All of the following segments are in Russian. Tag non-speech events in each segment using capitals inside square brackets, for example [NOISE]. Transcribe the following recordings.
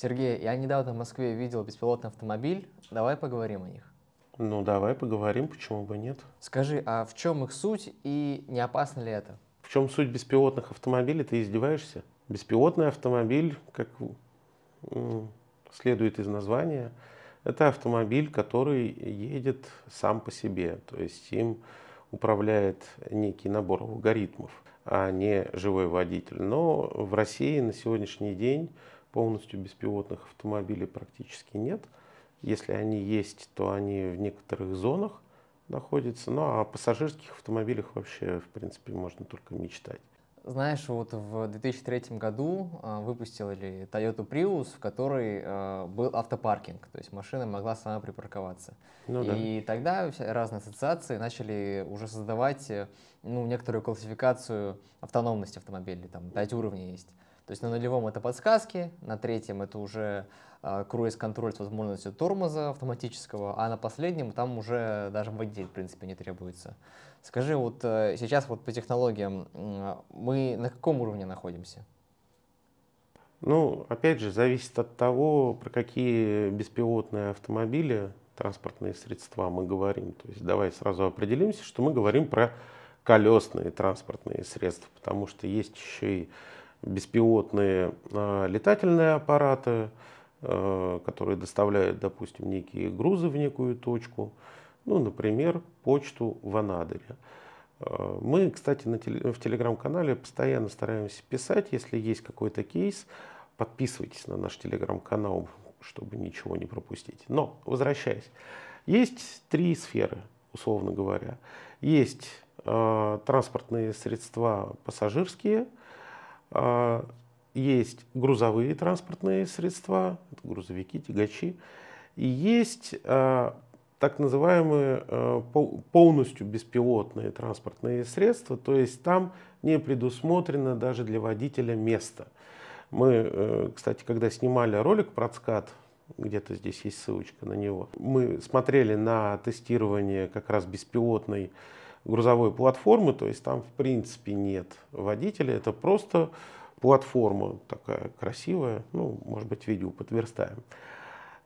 Сергей, я недавно в Москве видел беспилотный автомобиль. Давай поговорим о них. Ну, давай поговорим, почему бы нет. Скажи, а в чем их суть и не опасно ли это? В чем суть беспилотных автомобилей? Ты издеваешься? Беспилотный автомобиль, как следует из названия, это автомобиль, который едет сам по себе. То есть им управляет некий набор алгоритмов, а не живой водитель. Но в России на сегодняшний день полностью беспилотных автомобилей практически нет – если они есть, то они в некоторых зонах находятся. Ну а о пассажирских автомобилях вообще, в принципе, можно только мечтать. Знаешь, вот в 2003 году э, выпустили Toyota Prius, в которой э, был автопаркинг, то есть машина могла сама припарковаться. Ну, и да. тогда разные ассоциации начали уже создавать э, ну, некоторую классификацию автономности автомобилей, там пять уровней есть. То есть на нулевом это подсказки, на третьем это уже э, круиз-контроль с возможностью тормоза автоматического, а на последнем там уже даже водитель, в принципе, не требуется. Скажи, вот э, сейчас вот по технологиям мы на каком уровне находимся? Ну, опять же, зависит от того, про какие беспилотные автомобили, транспортные средства мы говорим. То есть давай сразу определимся, что мы говорим про колесные транспортные средства, потому что есть еще и беспилотные а, летательные аппараты, а, которые доставляют, допустим, некие грузы в некую точку, ну, например, почту в Анадыре. А, мы, кстати, в телеграм-канале постоянно стараемся писать, если есть какой-то кейс, подписывайтесь на наш телеграм-канал, чтобы ничего не пропустить. Но, возвращаясь, есть три сферы, условно говоря. Есть транспортные средства пассажирские – а, есть грузовые транспортные средства, грузовики, тягачи, и есть а, так называемые полностью беспилотные транспортные средства, то есть там не предусмотрено даже для водителя место. Мы, э, кстати, когда снимали ролик про ЦКАД, где-то здесь есть ссылочка на него, мы смотрели на тестирование как раз беспилотной грузовой платформы, то есть там в принципе нет водителя, это просто платформа такая красивая, ну, может быть, видео подверстаем.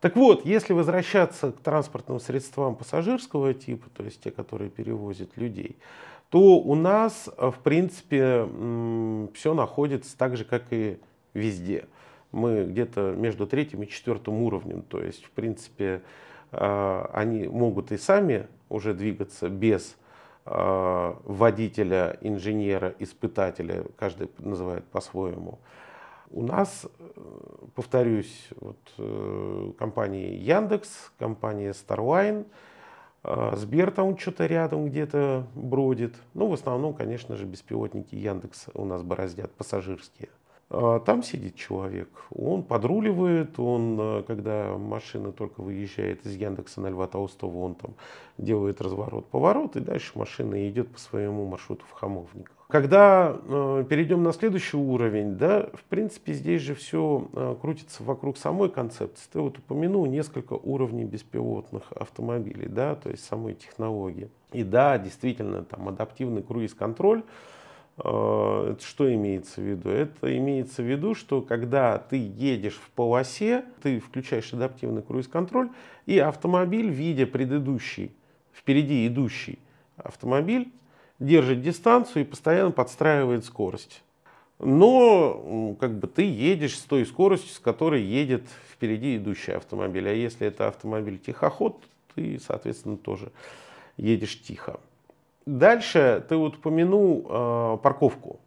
Так вот, если возвращаться к транспортным средствам пассажирского типа, то есть те, которые перевозят людей, то у нас, в принципе, все находится так же, как и везде. Мы где-то между третьим и четвертым уровнем, то есть, в принципе, а, они могут и сами уже двигаться без Э, водителя, инженера, испытателя, каждый называет по-своему. У нас, э, повторюсь, вот, э, компания Яндекс, компания Starline, Сбер там что-то рядом где-то бродит. Ну, в основном, конечно же, беспилотники Яндекс у нас бороздят, пассажирские. А, там сидит человек, он подруливает, он, э, когда машина только выезжает из Яндекса на Льва Толстого, он там делает разворот-поворот, и дальше машина идет по своему маршруту в Хамовниках. Когда э, перейдем на следующий уровень, да, в принципе, здесь же все э, крутится вокруг самой концепции. Ты вот упомянул несколько уровней беспилотных автомобилей, да, то есть самой технологии. И да, действительно, там адаптивный круиз-контроль, что имеется в виду? Это имеется в виду, что когда ты едешь в полосе, ты включаешь адаптивный круиз-контроль, и автомобиль, видя предыдущий, впереди идущий автомобиль, держит дистанцию и постоянно подстраивает скорость. Но как бы ты едешь с той скоростью, с которой едет впереди идущий автомобиль. А если это автомобиль тихоход, ты, соответственно, тоже едешь тихо. Дальше ты вот упомянул э, парковку.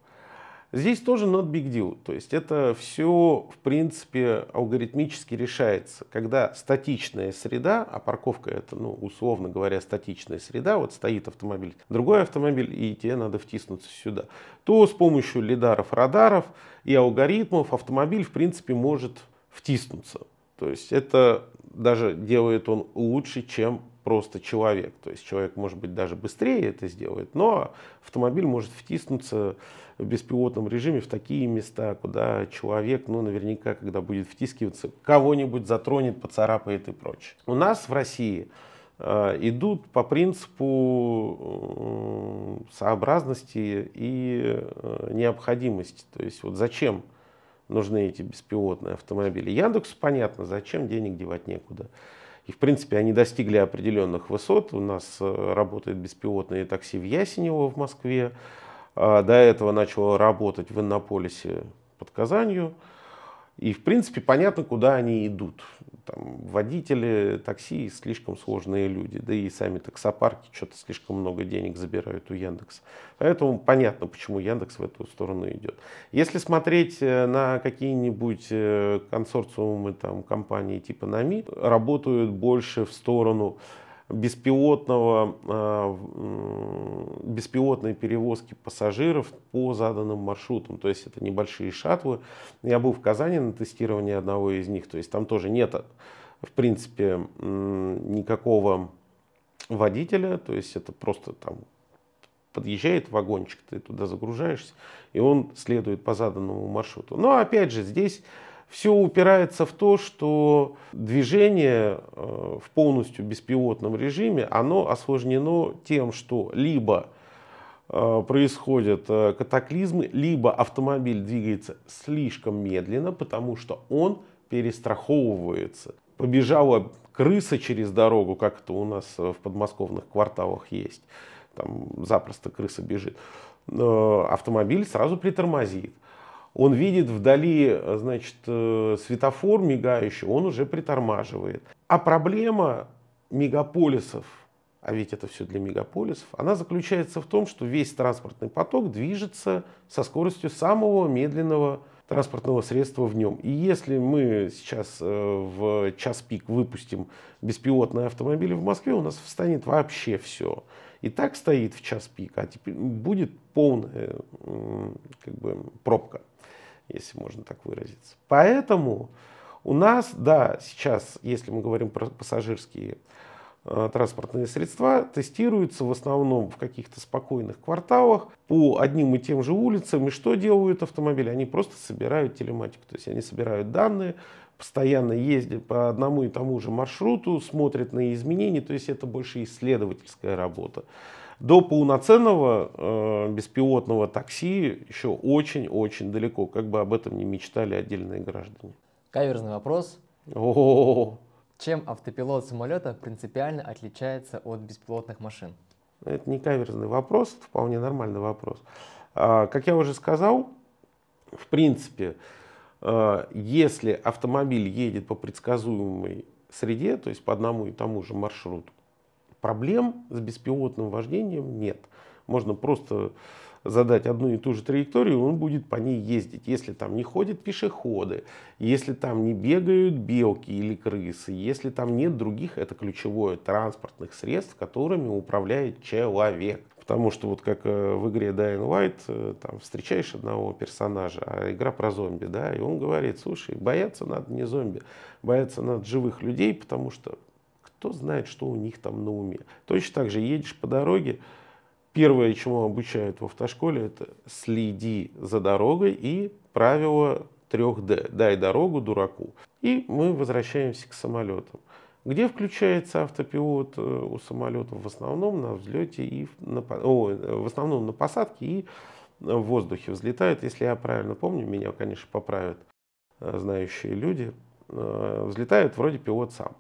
Здесь тоже not big deal. То есть это все, в принципе, алгоритмически решается. Когда статичная среда, а парковка это, ну, условно говоря, статичная среда, вот стоит автомобиль, другой автомобиль, и тебе надо втиснуться сюда, то с помощью лидаров, радаров и алгоритмов автомобиль, в принципе, может втиснуться. То есть это даже делает он лучше, чем просто человек. То есть человек, может быть, даже быстрее это сделает, но автомобиль может втиснуться в беспилотном режиме в такие места, куда человек, ну, наверняка, когда будет втискиваться, кого-нибудь затронет, поцарапает и прочее. У нас в России э, идут по принципу э, сообразности и э, необходимости. То есть вот зачем нужны эти беспилотные автомобили. Яндексу понятно, зачем денег девать некуда. И, в принципе, они достигли определенных высот. У нас э, работает беспилотное такси в Ясенево в Москве. А, до этого начало работать в Иннополисе под Казанью. И, в принципе, понятно, куда они идут. Там, водители такси слишком сложные люди, да и сами таксопарки что-то слишком много денег забирают у Яндекса. Поэтому понятно, почему Яндекс в эту сторону идет. Если смотреть э, на какие-нибудь э, консорциумы там, компании типа НАМИ, работают больше в сторону беспилотного, а, беспилотной перевозки пассажиров по заданным маршрутам. То есть это небольшие шаттлы. Я был в Казани на тестировании одного из них. То есть там тоже нет, в принципе, никакого водителя. То есть это просто там подъезжает вагончик, ты туда загружаешься, и он следует по заданному маршруту. Но опять же, здесь все упирается в то, что движение э, в полностью беспилотном режиме, оно осложнено тем, что либо э, происходят э, катаклизмы, либо автомобиль двигается слишком медленно, потому что он перестраховывается. Побежала крыса через дорогу, как это у нас в подмосковных кварталах есть. Там запросто крыса бежит. Автомобиль сразу притормозит он видит вдали, значит, э, светофор мигающий, он уже притормаживает. А проблема мегаполисов, а ведь это все для мегаполисов, она заключается в том, что весь транспортный поток движется со скоростью самого медленного транспортного средства в нем. И если мы сейчас э, в час пик выпустим беспилотные автомобили в Москве, у нас встанет вообще все. И так стоит в час пик, а теперь будет полная как бы, пробка если можно так выразиться. Поэтому у нас, да, сейчас, если мы говорим про пассажирские э, транспортные средства, тестируются в основном в каких-то спокойных кварталах по одним и тем же улицам. И что делают автомобили? Они просто собирают телематику, то есть они собирают данные, постоянно ездят по одному и тому же маршруту, смотрят на изменения, то есть это больше исследовательская работа. До полноценного э, беспилотного такси еще очень-очень далеко, как бы об этом не мечтали отдельные граждане. Каверзный вопрос. О-о-о. Чем автопилот самолета принципиально отличается от беспилотных машин? Это не каверзный вопрос, это вполне нормальный вопрос. А, как я уже сказал, в принципе, э, если автомобиль едет по предсказуемой среде, то есть по одному и тому же маршруту, проблем с беспилотным вождением нет. Можно просто задать одну и ту же траекторию, он будет по ней ездить. Если там не ходят пешеходы, если там не бегают белки или крысы, если там нет других, это ключевое, транспортных средств, которыми управляет человек. Потому что вот как э, в игре Dying Light, э, там встречаешь одного персонажа, а игра про зомби, да, и он говорит, слушай, бояться надо не зомби, бояться надо живых людей, потому что кто знает, что у них там на уме. Точно так же едешь по дороге, первое, чему обучают в автошколе, это следи за дорогой и правило 3D. Дай дорогу дураку. И мы возвращаемся к самолетам. Где включается автопилот э, у самолетов? В основном на взлете и на, о, в основном на посадке и в воздухе взлетает. Если я правильно помню, меня, конечно, поправят э, знающие люди. Э, взлетает вроде пилот сам.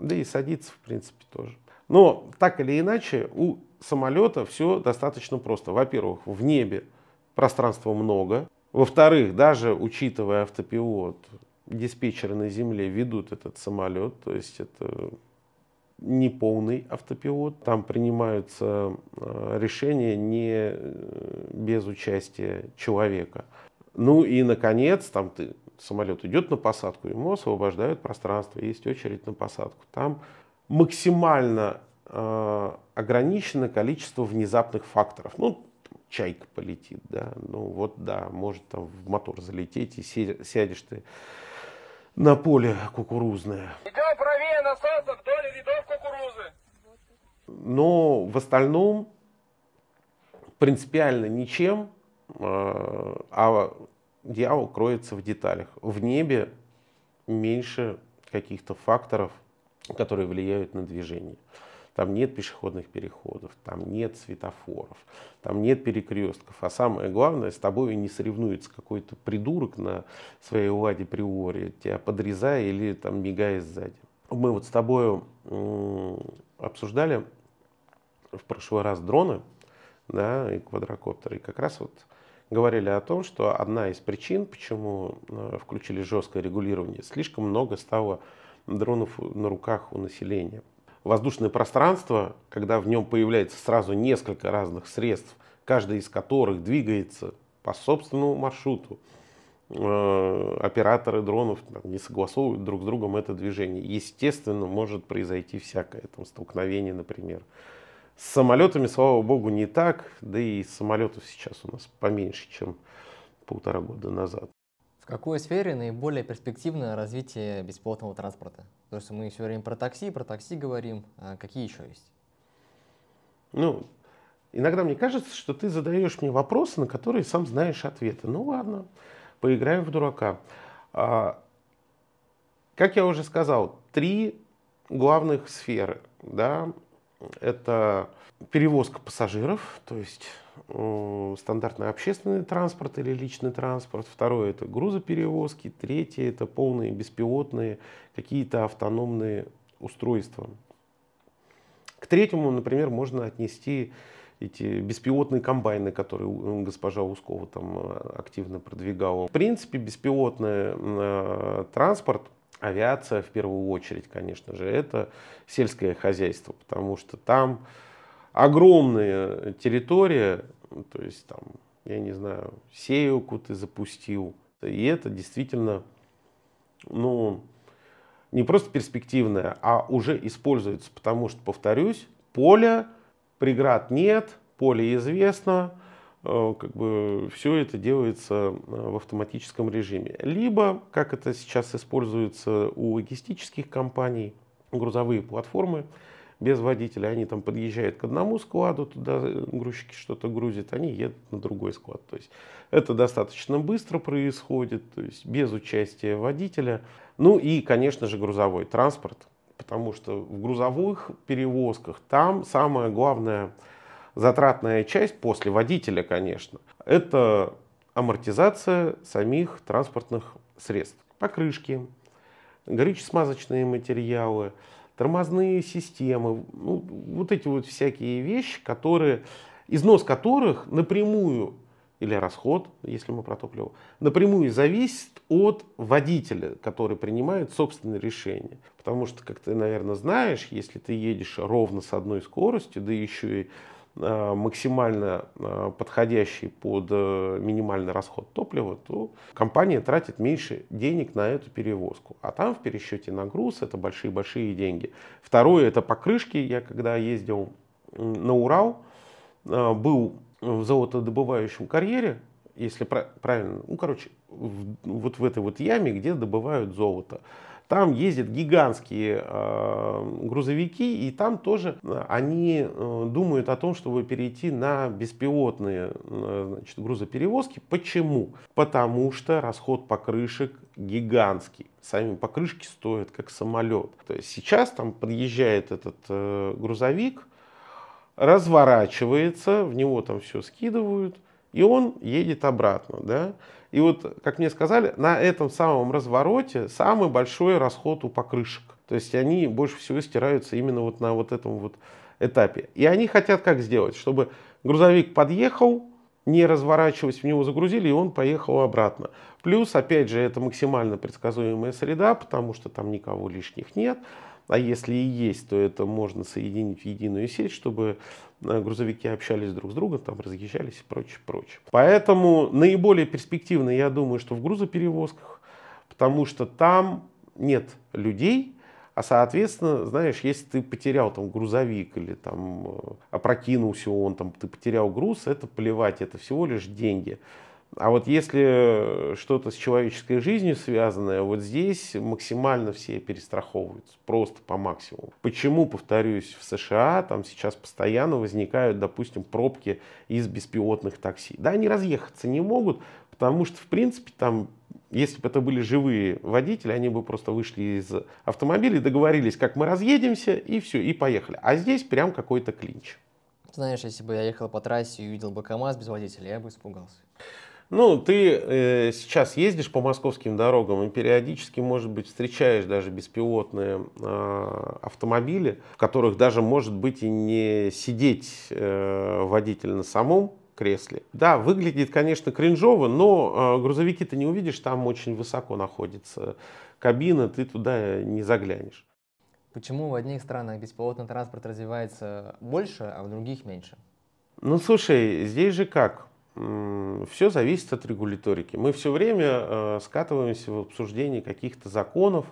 Да и садиться, в принципе, тоже. Но так или иначе, у самолета все достаточно просто. Во-первых, в небе пространства много. Во-вторых, даже учитывая автопилот, диспетчеры на земле ведут этот самолет. То есть это не полный автопилот. Там принимаются э, решения не э, без участия человека. Ну и, наконец, там ты самолет идет на посадку, ему освобождают пространство, есть очередь на посадку. Там максимально э, ограничено количество внезапных факторов. Ну, чайка полетит, да, ну вот, да, может там в мотор залететь и сядешь ты на поле кукурузное. Идем правее насоса вдоль рядов кукурузы. Но в остальном принципиально ничем, э, а дьявол кроется в деталях. В небе меньше каких-то факторов, которые влияют на движение. там нет пешеходных переходов, там нет светофоров, там нет перекрестков. А самое главное, с тобой не соревнуется какой-то придурок на своей ладе приори, тебя подрезая или там мигая сзади. Мы вот с тобой обсуждали в прошлый раз дроны да, и квадрокоптеры. И как раз вот говорили о том, что одна из причин, почему э, включили жесткое регулирование, слишком много стало дронов на руках у населения. Воздушное пространство, когда в нем появляется сразу несколько разных средств, каждый из которых двигается по собственному маршруту, э, операторы дронов не согласовывают друг с другом это движение. Естественно, может произойти всякое, там, столкновение, например. С самолетами, слава богу, не так, да и самолетов сейчас у нас поменьше, чем полтора года назад. В какой сфере наиболее перспективно развитие беспилотного транспорта? То есть мы все время про такси, про такси говорим, а какие еще есть? Ну, иногда мне кажется, что ты задаешь мне вопросы, на которые сам знаешь ответы. Ну ладно, поиграем в дурака. А, как я уже сказал, три главных сферы. Да? Это перевозка пассажиров, то есть э, стандартный общественный транспорт или личный транспорт. Второе – это грузоперевозки. Третье – это полные беспилотные какие-то автономные устройства. К третьему, например, можно отнести эти беспилотные комбайны, которые госпожа Ускова там э, активно продвигала. В принципе, беспилотный э, транспорт – авиация в первую очередь, конечно же, это сельское хозяйство, потому что там огромная территория, то есть там, я не знаю, сеялку ты запустил, и это действительно, ну, не просто перспективное, а уже используется, потому что, повторюсь, поля, преград нет, поле известно, как бы все это делается э, в автоматическом режиме. Либо, как это сейчас используется у логистических компаний, грузовые платформы без водителя, они там подъезжают к одному складу, туда грузчики что-то грузят, они едут на другой склад. То есть это достаточно быстро происходит, то есть без участия водителя. Ну и, конечно же, грузовой транспорт, потому что в грузовых перевозках там самое главное – затратная часть после водителя, конечно, это амортизация самих транспортных средств. Покрышки, горюче-смазочные материалы, тормозные системы, ну, вот эти вот всякие вещи, которые, износ которых напрямую или расход, если мы про топливо, напрямую зависит от водителя, который принимает собственное решение. Потому что, как ты, наверное, знаешь, если ты едешь ровно с одной скоростью, да еще и максимально э, подходящий под э, минимальный расход топлива, то компания тратит меньше денег на эту перевозку. А там в пересчете на груз это большие-большие деньги. Второе это покрышки. Я когда ездил на Урал, был в золотодобывающем карьере, если правильно, ну короче, вот в этой вот яме, где добывают золото. Там ездят гигантские э, грузовики, и там тоже э, они э, думают о том, чтобы перейти на беспилотные э, значит, грузоперевозки. Почему? Потому что расход покрышек гигантский. Сами покрышки стоят как самолет. То есть сейчас там подъезжает этот грузовик, разворачивается, в него там все скидывают, и он едет обратно. Да? И вот, как мне сказали, на этом самом развороте самый большой расход у покрышек. То есть они больше всего стираются именно вот на вот этом вот этапе. И они хотят как сделать? Чтобы грузовик подъехал, не разворачиваясь, в него загрузили, и он поехал обратно. Плюс, опять же, это максимально предсказуемая среда, потому что там никого лишних нет. А если и есть, то это можно соединить в единую сеть, чтобы э, грузовики общались друг с другом, там разъезжались и прочее, прочее. Поэтому наиболее перспективно, я думаю, что в грузоперевозках, потому что там нет людей, а соответственно, знаешь, если ты потерял там грузовик или там э, опрокинулся он, там ты потерял груз, это плевать, это всего лишь деньги. А вот если что-то с человеческой жизнью связанное, вот здесь максимально все перестраховываются, просто по максимуму. Почему, повторюсь, в США там сейчас постоянно возникают, допустим, пробки из беспилотных такси? Да, они разъехаться не могут, потому что, в принципе, там если бы это были живые водители, они бы просто вышли из автомобиля, договорились, как мы разъедемся, и все, и поехали. А здесь прям какой-то клинч. Знаешь, если бы я ехал по трассе и увидел бы КАМАЗ без водителя, я бы испугался. Ну, ты э, сейчас ездишь по московским дорогам и периодически, может быть, встречаешь даже беспилотные э, автомобили, в которых даже, может быть, и не сидеть э, водитель на самом кресле. Да, выглядит, конечно, кринжово, но э, грузовики ты не увидишь, там очень высоко находится кабина, ты туда не заглянешь. Почему в одних странах беспилотный транспорт развивается больше, а в других меньше? Ну, слушай, здесь же как? Все зависит от регуляторики. Мы все время э, скатываемся в обсуждении каких-то законов.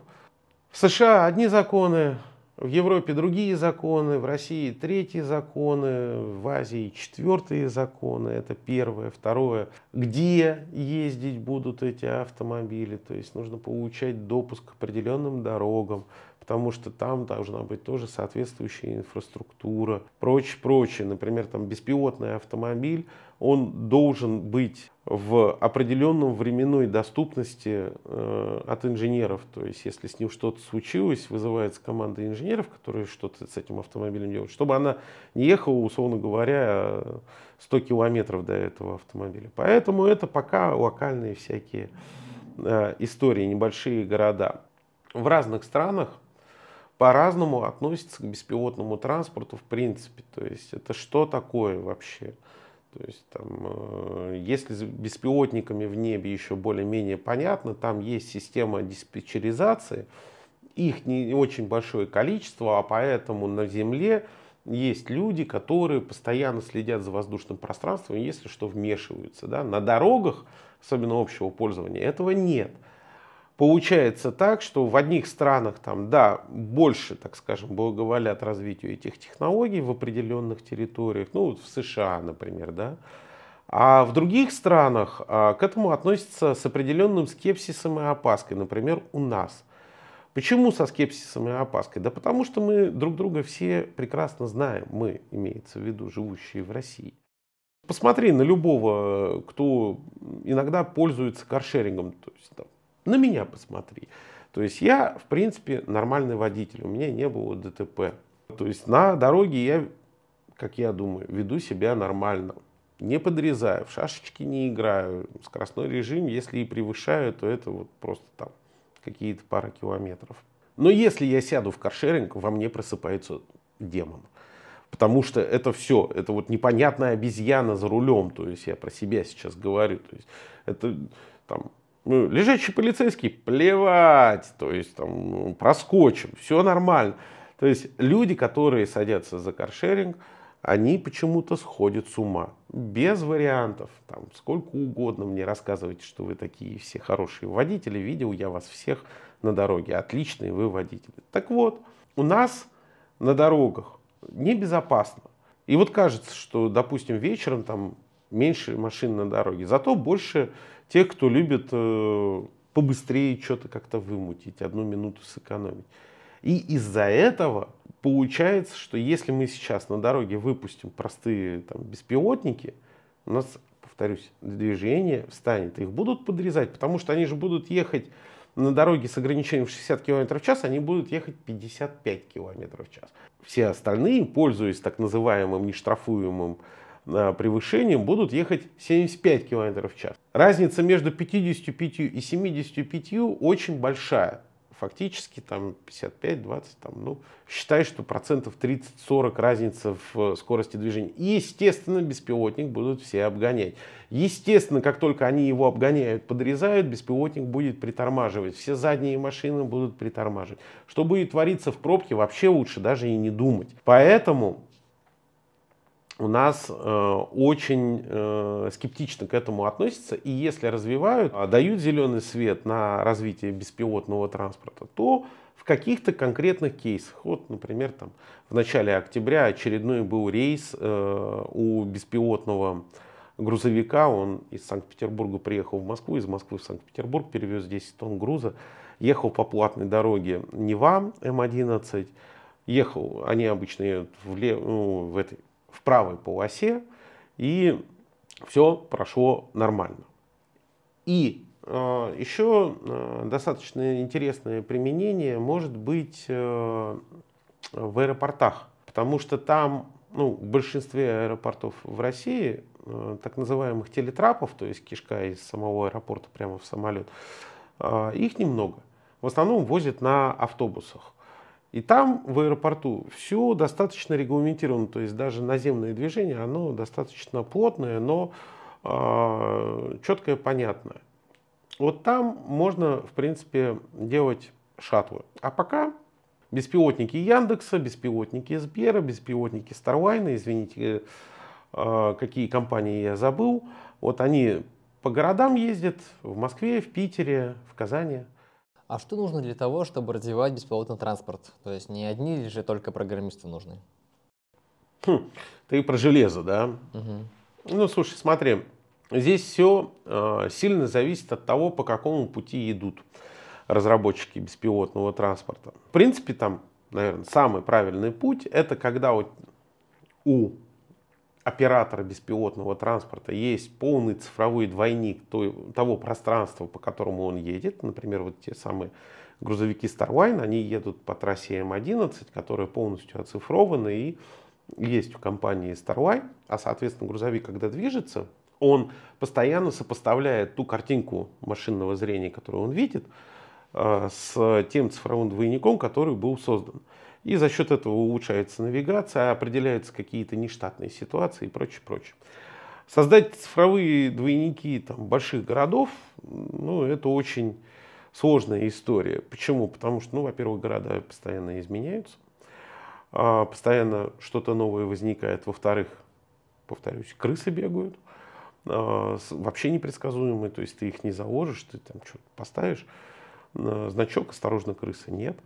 В США одни законы, в Европе другие законы, в России третьи законы, в Азии четвертые законы. Это первое. Второе, где ездить будут эти автомобили. То есть нужно получать допуск к определенным дорогам потому что там должна быть тоже соответствующая инфраструктура, прочее, прочее. Например, там беспилотный автомобиль, он должен быть в определенном временной доступности э, от инженеров. То есть, если с ним что-то случилось, вызывается команда инженеров, которые что-то с этим автомобилем делают, чтобы она не ехала, условно говоря, 100 километров до этого автомобиля. Поэтому это пока локальные всякие э, истории, небольшие города. В разных странах по-разному относятся к беспилотному транспорту в принципе. То есть это что такое вообще? То есть там, э, если с беспилотниками в небе еще более-менее понятно, там есть система диспетчеризации, их не очень большое количество, а поэтому на Земле есть люди, которые постоянно следят за воздушным пространством, если что, вмешиваются. Да? На дорогах, особенно общего пользования, этого нет получается так, что в одних странах там, да, больше, так скажем, благоволят развитию этих технологий в определенных территориях, ну, вот в США, например, да, а в других странах а, к этому относятся с определенным скепсисом и опаской, например, у нас. Почему со скепсисом и опаской? Да потому что мы друг друга все прекрасно знаем, мы, имеется в виду, живущие в России. Посмотри на любого, кто иногда пользуется каршерингом, то есть там, на меня посмотри. То есть я, в принципе, нормальный водитель, у меня не было ДТП. То есть на дороге я, как я думаю, веду себя нормально. Не подрезаю, в шашечки не играю. Скоростной режим, если и превышаю, то это вот просто там какие-то пара километров. Но если я сяду в каршеринг, во мне просыпается демон. Потому что это все, это вот непонятная обезьяна за рулем. То есть я про себя сейчас говорю. То есть это там лежачий полицейский, плевать, то есть там ну, проскочим, все нормально. То есть люди, которые садятся за каршеринг, они почему-то сходят с ума. Без вариантов. Там, сколько угодно мне рассказывайте, что вы такие все хорошие водители. Видел я вас всех на дороге. Отличные вы водители. Так вот, у нас на дорогах небезопасно. И вот кажется, что, допустим, вечером там меньше машин на дороге, зато больше тех, кто любит э, побыстрее что-то как-то вымутить, одну минуту сэкономить. И из-за этого получается, что если мы сейчас на дороге выпустим простые там, беспилотники, у нас, повторюсь, движение встанет. Их будут подрезать, потому что они же будут ехать на дороге с ограничением в 60 км в час, они будут ехать 55 км в час. Все остальные, пользуясь так называемым нештрафуемым превышением будут ехать 75 км в час. Разница между 55 и 75 очень большая. Фактически там 55-20, там, ну, считай, что процентов 30-40 разница в скорости движения. И, естественно, беспилотник будут все обгонять. Естественно, как только они его обгоняют, подрезают, беспилотник будет притормаживать. Все задние машины будут притормаживать. Что будет твориться в пробке, вообще лучше даже и не думать. Поэтому у нас э, очень э, скептично к этому относятся. И если развивают, э, дают зеленый свет на развитие беспилотного транспорта, то в каких-то конкретных кейсах, вот, например, там, в начале октября очередной был рейс э, у беспилотного грузовика, он из Санкт-Петербурга приехал в Москву, из Москвы в Санкт-Петербург перевез 10 тонн груза, ехал по платной дороге Нева М11, ехал, они обычно едут в, лев, ну, в этой в правой полосе, и все прошло нормально. И э, еще достаточно интересное применение может быть в аэропортах, потому что там, ну, в большинстве аэропортов в России так называемых телетрапов, то есть кишка из самого аэропорта прямо в самолет, их немного. В основном возят на автобусах. И там, в аэропорту, все достаточно регламентировано, то есть даже наземное движение, оно достаточно плотное, но э, четкое, понятное. Вот там можно, в принципе, делать шаттлы. А пока беспилотники Яндекса, беспилотники Сбера, беспилотники Старлайна, извините, э, какие компании я забыл, вот они по городам ездят, в Москве, в Питере, в Казани. А что нужно для того, чтобы развивать беспилотный транспорт? То есть не одни же только программисты нужны? Хм, ты про железо, да? Угу. Ну, слушай, смотри, здесь все э, сильно зависит от того, по какому пути идут разработчики беспилотного транспорта. В принципе, там, наверное, самый правильный путь это когда у оператора беспилотного транспорта есть полный цифровой двойник того пространства, по которому он едет. Например, вот те самые грузовики Starline, они едут по трассе М11, которая полностью оцифрована и есть у компании Starline. А, соответственно, грузовик, когда движется, он постоянно сопоставляет ту картинку машинного зрения, которую он видит, э, с тем цифровым двойником, который был создан. И за счет этого улучшается навигация, определяются какие-то нештатные ситуации и прочее, прочее. Создать цифровые двойники там, больших городов, ну, это очень сложная история. Почему? Потому что, ну, во-первых, города постоянно изменяются, а постоянно что-то новое возникает. Во-вторых, повторюсь, крысы бегают, а, вообще непредсказуемые, то есть ты их не заложишь, ты там что-то поставишь, а, значок «Осторожно, крысы» нет.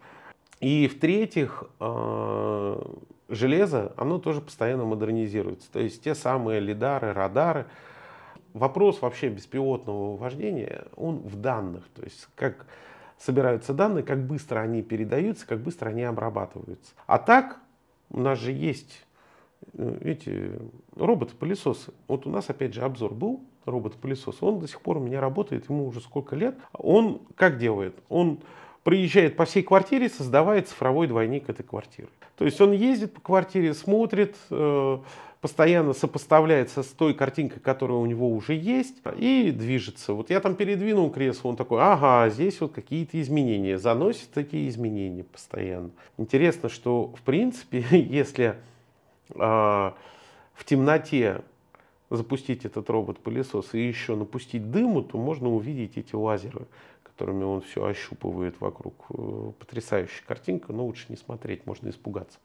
И в-третьих, а, железо, оно тоже постоянно модернизируется. То есть те самые лидары, радары. Вопрос вообще беспилотного вождения, он в данных. То есть как собираются данные, как быстро они передаются, как быстро они обрабатываются. А так у нас же есть э, эти роботы-пылесосы. Вот у нас опять же обзор был робот-пылесос. Он до сих пор у меня работает, ему уже сколько лет. Он как делает? Он проезжает по всей квартире, создавая цифровой двойник этой квартиры. То есть он ездит по квартире, смотрит, э, постоянно сопоставляется с той картинкой, которая у него уже есть, и движется. Вот я там передвинул кресло, он такой, ага, здесь вот какие-то изменения, заносит такие изменения постоянно. Интересно, что в принципе, [LAUGHS] если а, в темноте запустить этот робот-пылесос и еще напустить дыму, то можно увидеть эти лазеры которыми он все ощупывает вокруг. Э, потрясающая картинка, но лучше не смотреть, можно испугаться.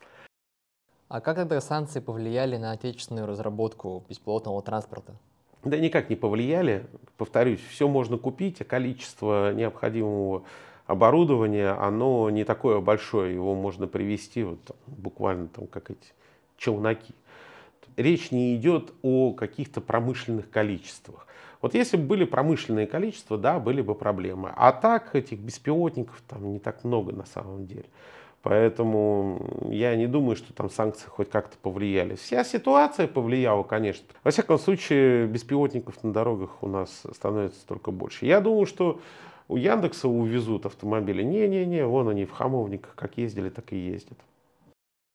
А как тогда санкции повлияли на отечественную разработку беспилотного транспорта? Да никак не повлияли. Повторюсь, все можно купить, а количество необходимого оборудования, оно не такое большое, его можно привести вот, там, буквально там, как эти челноки. Речь не идет о каких-то промышленных количествах. Вот если бы были промышленные количества, да, были бы проблемы. А так этих беспилотников там не так много на самом деле. Поэтому я не думаю, что там санкции хоть как-то повлияли. Вся ситуация повлияла, конечно. Во всяком случае, беспилотников на дорогах у нас становится только больше. Я думаю, что у Яндекса увезут автомобили. Не-не-не, вон они в хамовниках как ездили, так и ездят.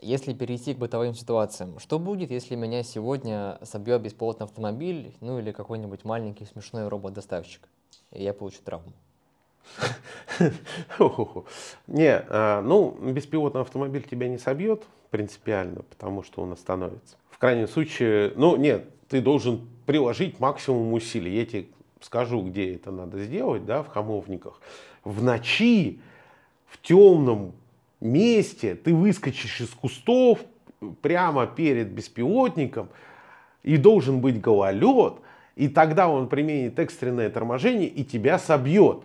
Если перейти к бытовым ситуациям, что будет, если меня сегодня собьет беспилотный автомобиль, ну или какой-нибудь маленький смешной робот-доставщик, и я получу травму? Не, а, ну, беспилотный автомобиль тебя не собьет принципиально, потому что он остановится. В крайнем случае, ну, нет, ты должен приложить максимум усилий. Я тебе скажу, где это надо сделать, да, в хамовниках. В ночи, в темном месте ты выскочишь из кустов прямо перед беспилотником и должен быть гололед, и тогда он применит экстренное торможение и тебя собьет.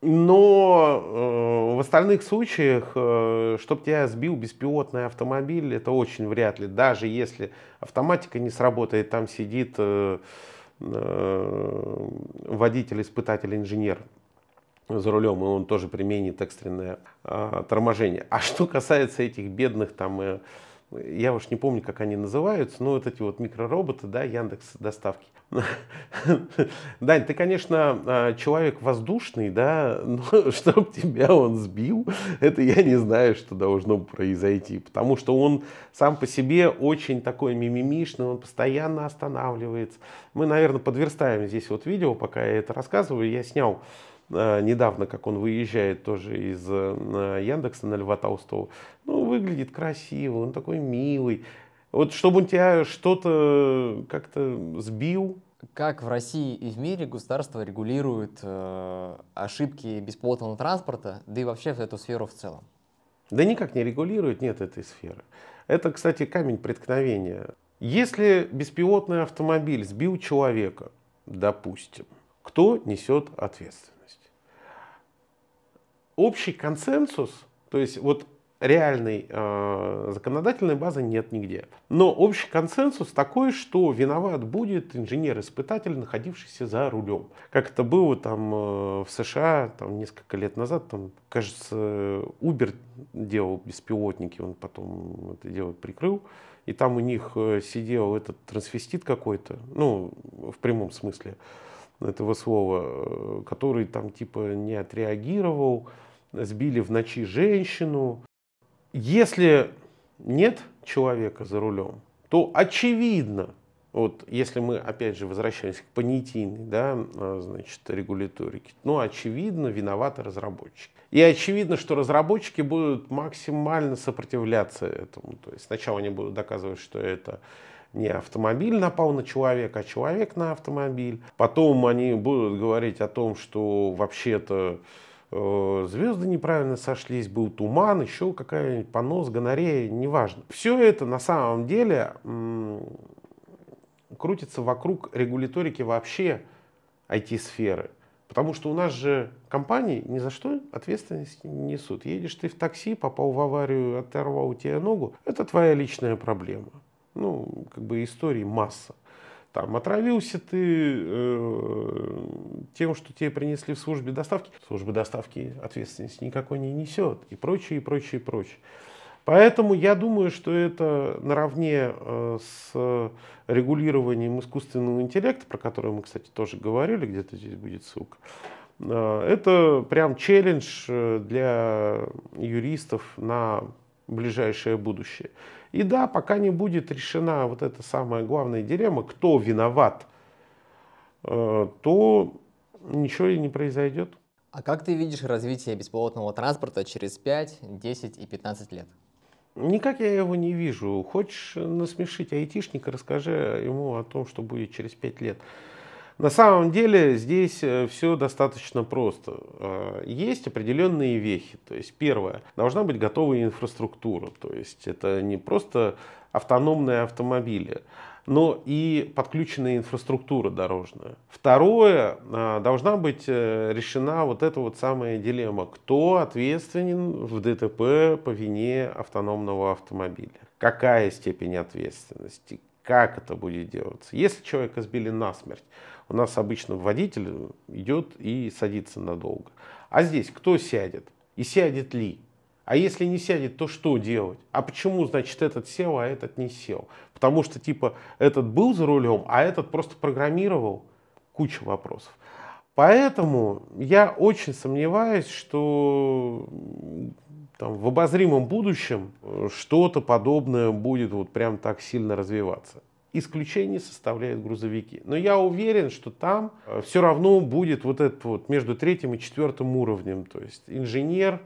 Но э, в остальных случаях, э, чтобы тебя сбил беспилотный автомобиль, это очень вряд ли. Даже если автоматика не сработает, там сидит э, э, водитель, испытатель, инженер за рулем, и он тоже применит экстренное э, торможение. А что касается этих бедных там э, я уж не помню, как они называются, но вот эти вот микророботы, да, Яндекс доставки. [LAUGHS] Дань, ты, конечно, а, человек воздушный, да, но [LAUGHS] чтобы тебя он сбил, это я не знаю, что должно произойти, потому что он сам по себе очень такой мимимишный, он постоянно останавливается. Мы, наверное, подверстаем здесь вот видео, пока я это рассказываю, я снял а, недавно, как он выезжает тоже из а, Яндекса на Льва Толстого. Ну, выглядит красиво, он такой милый. Вот чтобы он тебя что-то как-то сбил. Как в России и в мире государство регулирует э, ошибки беспилотного транспорта, да и вообще в эту сферу в целом? Да никак не регулирует, нет этой сферы. Это, кстати, камень преткновения. Если беспилотный автомобиль сбил человека, допустим, кто несет ответственность? Общий консенсус, то есть вот реальной э, законодательной базы нет нигде. Но общий консенсус такой, что виноват будет инженер-испытатель, находившийся за рулем. Как это было там э, в США там, несколько лет назад, там, кажется, Uber делал беспилотники, он потом это дело прикрыл. И там у них э, сидел этот трансвестит какой-то, ну, в прямом смысле этого слова, э, который там типа не отреагировал, сбили в ночи женщину, если нет человека за рулем, то очевидно, вот если мы опять же возвращаемся к понятийной, да, а, значит, регуляторике, ну, очевидно, виноваты разработчики. И очевидно, что разработчики будут максимально сопротивляться этому. То есть сначала они будут доказывать, что это не автомобиль напал на человека, а человек на автомобиль. Потом они будут говорить о том, что вообще-то звезды неправильно сошлись, был туман, еще какая-нибудь понос, гонорея, неважно. Все это на самом деле крутится вокруг регуляторики вообще IT-сферы. Потому что у нас же компании ни за что ответственность не несут. Едешь ты в такси, попал в аварию, оторвал у тебя ногу, это твоя личная проблема. Ну, как бы истории масса. Там отравился ты э, тем, что тебе принесли в службе доставки. Служба доставки ответственности никакой не несет. И прочее, и прочее, и прочее. Поэтому я думаю, что это наравне э, с регулированием искусственного интеллекта, про который мы, кстати, тоже говорили, где-то здесь будет ссылка, э, это прям челлендж э, для юристов на ближайшее будущее. И да, пока не будет решена вот эта самая главная дилемма, кто виноват, э, то ничего и не произойдет. А как ты видишь развитие беспилотного транспорта через 5, 10 и 15 лет? Никак я его не вижу. Хочешь насмешить айтишника, расскажи ему о том, что будет через 5 лет. На самом деле здесь э, все достаточно просто. Э, есть определенные вехи. То есть первое, должна быть готовая инфраструктура. То есть это не просто автономные автомобили, но и подключенная инфраструктура дорожная. Второе, э, должна быть решена вот эта вот самая дилемма. Кто ответственен в ДТП по вине автономного автомобиля? Какая степень ответственности? Как это будет делаться? Если человека сбили насмерть, у нас обычно водитель идет и садится надолго. А здесь кто сядет? И сядет ли? А если не сядет, то что делать? А почему, значит, этот сел, а этот не сел? Потому что, типа, этот был за рулем, а этот просто программировал. Куча вопросов. Поэтому я очень сомневаюсь, что там, в обозримом будущем что-то подобное будет вот прям так сильно развиваться. Исключение составляют грузовики. Но я уверен, что там э, все равно будет вот этот вот между третьим и четвертым уровнем. То есть инженер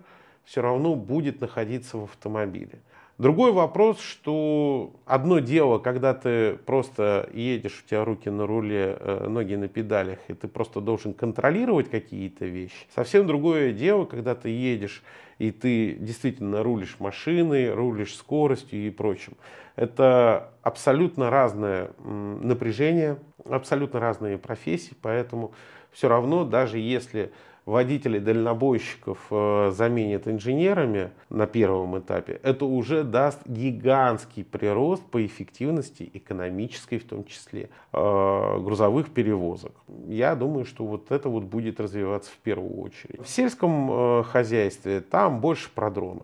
все равно будет находиться в автомобиле. Другой вопрос, что одно дело, когда ты просто едешь, у тебя руки на руле, э, ноги на педалях, и ты просто должен контролировать какие-то вещи. Совсем другое дело, когда ты едешь, и ты действительно рулишь машиной, рулишь скоростью и прочим. Это абсолютно разное напряжение, абсолютно разные профессии, поэтому все равно, даже если водителей дальнобойщиков э, заменят инженерами на первом этапе, это уже даст гигантский прирост по эффективности экономической, в том числе э, грузовых перевозок. Я думаю, что вот это вот будет развиваться в первую очередь. В сельском э, хозяйстве там больше про дроны.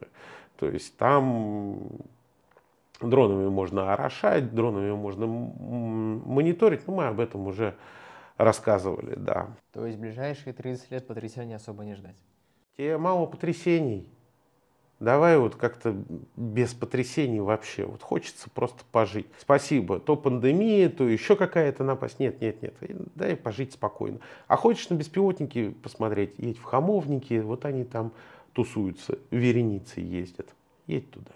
То есть там Дронами можно орошать, дронами можно мониторить, но мы об этом уже рассказывали, да. То есть ближайшие 30 лет потрясений особо не ждать? Тебе мало потрясений. Давай вот как-то без потрясений вообще. Вот хочется просто пожить. Спасибо. То пандемия, то еще какая-то напасть. Нет, нет, нет. Дай пожить спокойно. А хочешь на беспилотники посмотреть? Едь в Хамовники. Вот они там тусуются, вереницы ездят. Едь туда.